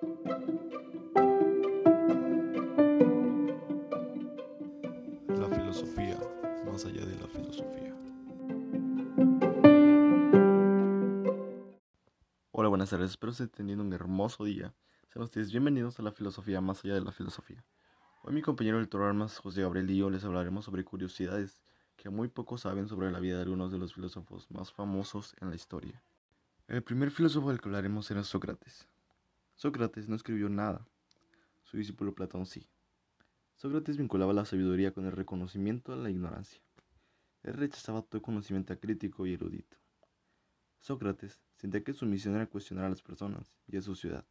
La filosofía, más allá de la filosofía. Hola, buenas tardes, espero estén teniendo un hermoso día. Sean ustedes bienvenidos a la filosofía más allá de la filosofía. Hoy mi compañero del Toro Armas, José Gabriel y yo les hablaremos sobre curiosidades que muy pocos saben sobre la vida de algunos de los filósofos más famosos en la historia. El primer filósofo del que hablaremos era Sócrates. Sócrates no escribió nada, su discípulo Platón sí. Sócrates vinculaba la sabiduría con el reconocimiento de la ignorancia. Él rechazaba todo conocimiento crítico y erudito. Sócrates sentía que su misión era cuestionar a las personas y a su ciudad.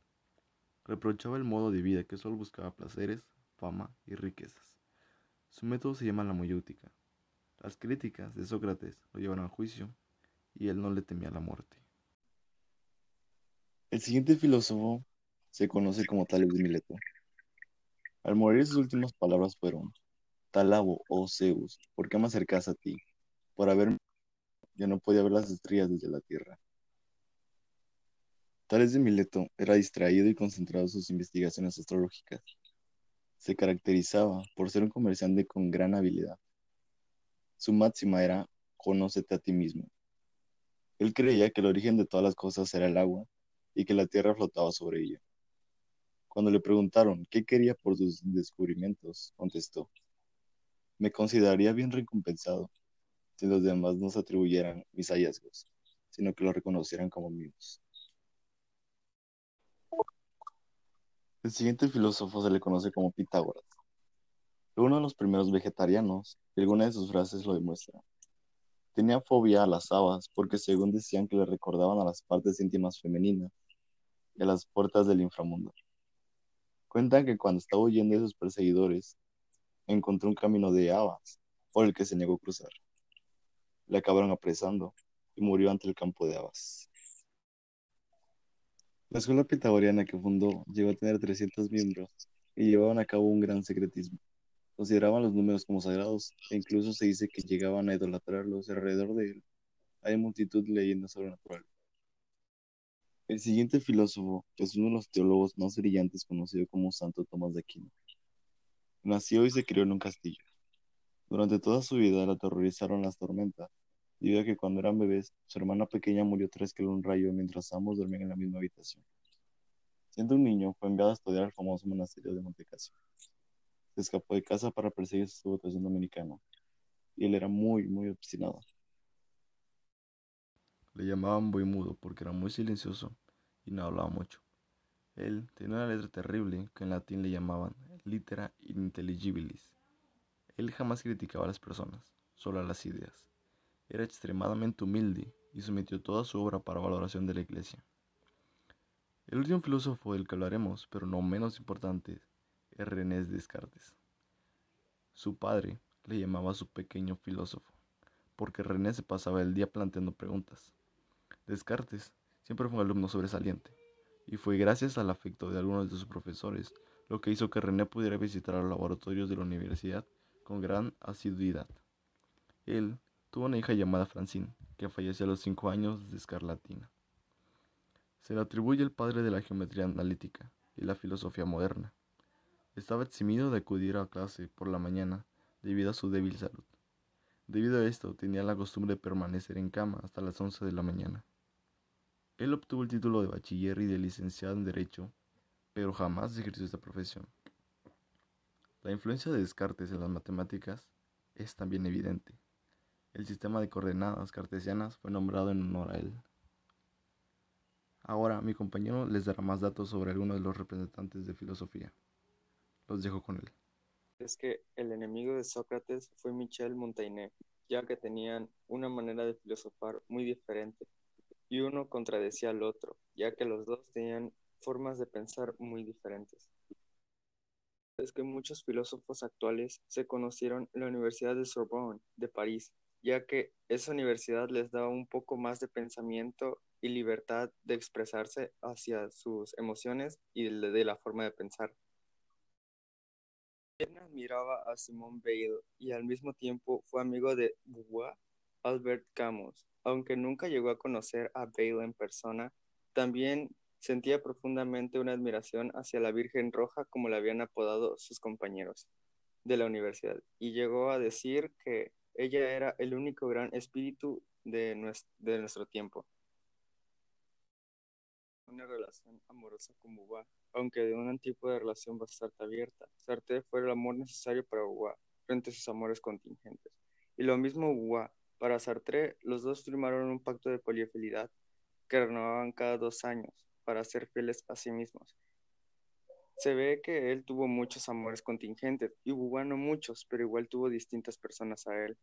Reprochaba el modo de vida que solo buscaba placeres, fama y riquezas. Su método se llama la mayéutica. Las críticas de Sócrates lo llevaron a juicio y él no le temía la muerte. El siguiente filósofo se conoce como Tales de Mileto. Al morir sus últimas palabras fueron, Talabo, oh Zeus, ¿por qué me acercas a ti? Por haberme yo no podía ver las estrellas desde la tierra. Tales de Mileto era distraído y concentrado en sus investigaciones astrológicas. Se caracterizaba por ser un comerciante con gran habilidad. Su máxima era, conócete a ti mismo. Él creía que el origen de todas las cosas era el agua y que la tierra flotaba sobre ella. Cuando le preguntaron qué quería por sus descubrimientos, contestó, me consideraría bien recompensado si los demás no se atribuyeran mis hallazgos, sino que los reconocieran como míos. El siguiente filósofo se le conoce como Pitágoras. Fue uno de los primeros vegetarianos y alguna de sus frases lo demuestra. Tenía fobia a las habas porque según decían que le recordaban a las partes íntimas femeninas y a las puertas del inframundo. Cuentan que cuando estaba huyendo de sus perseguidores, encontró un camino de habas por el que se negó a cruzar. Le acabaron apresando y murió ante el campo de habas. La escuela pitagoriana que fundó llegó a tener 300 miembros y llevaban a cabo un gran secretismo. Consideraban los números como sagrados e incluso se dice que llegaban a idolatrarlos alrededor de él. Hay multitud de leyendas sobrenaturales. El siguiente filósofo es uno de los teólogos más brillantes conocido como Santo Tomás de Aquino. Nació y se crió en un castillo. Durante toda su vida la aterrorizaron las tormentas, debido a que cuando eran bebés, su hermana pequeña murió tras que un rayo mientras ambos dormían en la misma habitación. Siendo un niño, fue enviado a estudiar al famoso monasterio de Montecassio. Se escapó de casa para perseguir su vocación dominicana, y él era muy, muy obstinado. Le llamaban muy mudo porque era muy silencioso y no hablaba mucho. Él tenía una letra terrible que en latín le llamaban litera intelligibilis. Él jamás criticaba a las personas, solo a las ideas. Era extremadamente humilde y sometió toda su obra para valoración de la iglesia. El último filósofo del que hablaremos, pero no menos importante, es René Descartes. Su padre le llamaba su pequeño filósofo, porque René se pasaba el día planteando preguntas. Descartes siempre fue un alumno sobresaliente, y fue gracias al afecto de algunos de sus profesores lo que hizo que René pudiera visitar los laboratorios de la universidad con gran asiduidad. Él tuvo una hija llamada Francine, que falleció a los cinco años de escarlatina. Se le atribuye el padre de la geometría analítica y la filosofía moderna. Estaba eximido de acudir a clase por la mañana debido a su débil salud. Debido a esto, tenía la costumbre de permanecer en cama hasta las 11 de la mañana. Él obtuvo el título de bachiller y de licenciado en Derecho, pero jamás ejerció esta profesión. La influencia de Descartes en las matemáticas es también evidente. El sistema de coordenadas cartesianas fue nombrado en honor a él. Ahora mi compañero les dará más datos sobre algunos de los representantes de filosofía. Los dejo con él. Es que el enemigo de Sócrates fue Michel Montaigne, ya que tenían una manera de filosofar muy diferente, y uno contradecía al otro, ya que los dos tenían formas de pensar muy diferentes. Es que muchos filósofos actuales se conocieron en la Universidad de Sorbonne de París, ya que esa universidad les daba un poco más de pensamiento y libertad de expresarse hacia sus emociones y de, la forma de pensar. Él admiraba a Simone Weil y al mismo tiempo fue amigo de Beauvoir, Albert Camus. Aunque nunca llegó a conocer a Weil en persona, también Sentía profundamente una admiración hacia la Virgen Roja, como la habían apodado sus compañeros de la universidad, y llegó a decir que ella era el único gran espíritu de nuestro, tiempo. Una relación amorosa con Bubá, aunque de un tipo de relación bastante abierta. Sartre fue el amor necesario para Bubá frente a sus amores contingentes. Y lo mismo Bubá. Para Sartre, los dos firmaron un pacto de polifidelidad que renovaban cada dos años para ser fieles a sí mismos. Se ve que él tuvo muchos amores contingentes y Bubá no muchos, pero igual tuvo distintas personas a él.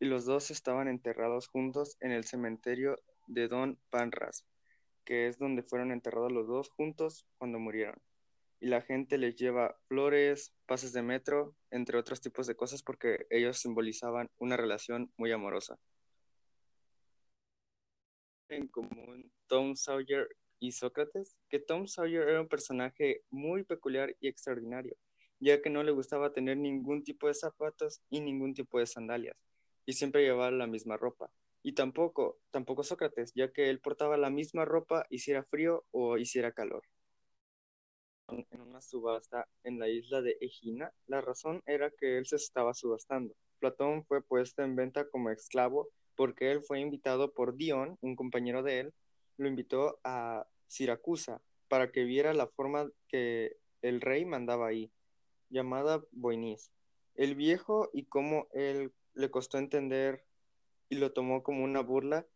Y los dos estaban enterrados juntos en el cementerio de Don Panras, que es donde fueron enterrados los dos juntos cuando murieron. Y la gente les lleva flores, pases de metro, entre otros tipos de cosas porque ellos simbolizaban una relación muy amorosa. En común, Tom Sawyer y Sócrates, que Tom Sawyer era un personaje muy peculiar y extraordinario, ya que no le gustaba tener ningún tipo de zapatos y ningún tipo de sandalias, y siempre llevaba la misma ropa. Y tampoco, tampoco Sócrates, ya que él portaba la misma ropa hiciera frío o hiciera calor. En una subasta en la isla de Egina, la razón era que él se estaba subastando. Platón fue puesto en venta como esclavo porque él fue invitado por Dion, un compañero de él, lo invitó a Siracusa para que viera la forma que el rey mandaba ahí, llamada Boinis. El viejo y cómo él le costó entender y lo tomó como una burla,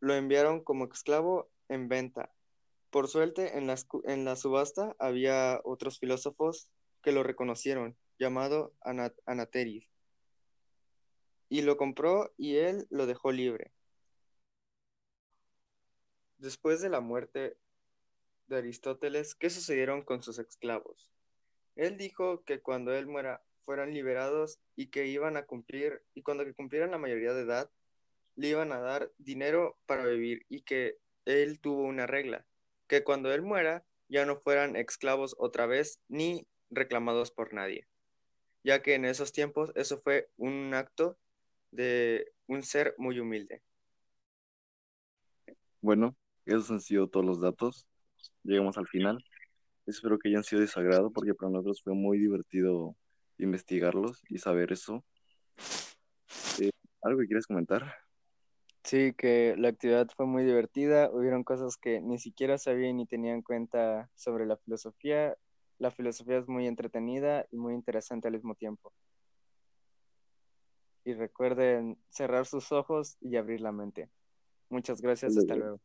lo enviaron como esclavo en venta. Por suerte, en la, subasta había otros filósofos que lo reconocieron, llamado Anateris. Y lo compró y él lo dejó libre. Después de la muerte de Aristóteles, ¿qué sucedieron con sus esclavos? Él dijo que cuando él muera fueran liberados y que iban a cumplir, y cuando cumplieran la mayoría de edad, le iban a dar dinero para vivir y que él tuvo una regla, que cuando él muera ya no fueran esclavos otra vez ni reclamados por nadie, ya que en esos tiempos eso fue un acto de un ser muy humilde. Bueno, esos han sido todos los datos. Llegamos al final. Espero que hayan sido de sagrado porque para nosotros fue muy divertido investigarlos y saber eso. Eh, ¿Algo que quieres comentar? Sí, que la actividad fue muy divertida. Hubieron cosas que ni siquiera sabía ni tenía en cuenta sobre la filosofía. La filosofía es muy entretenida y muy interesante al mismo tiempo. Y recuerden cerrar sus ojos y abrir la mente. Muchas gracias, hasta luego.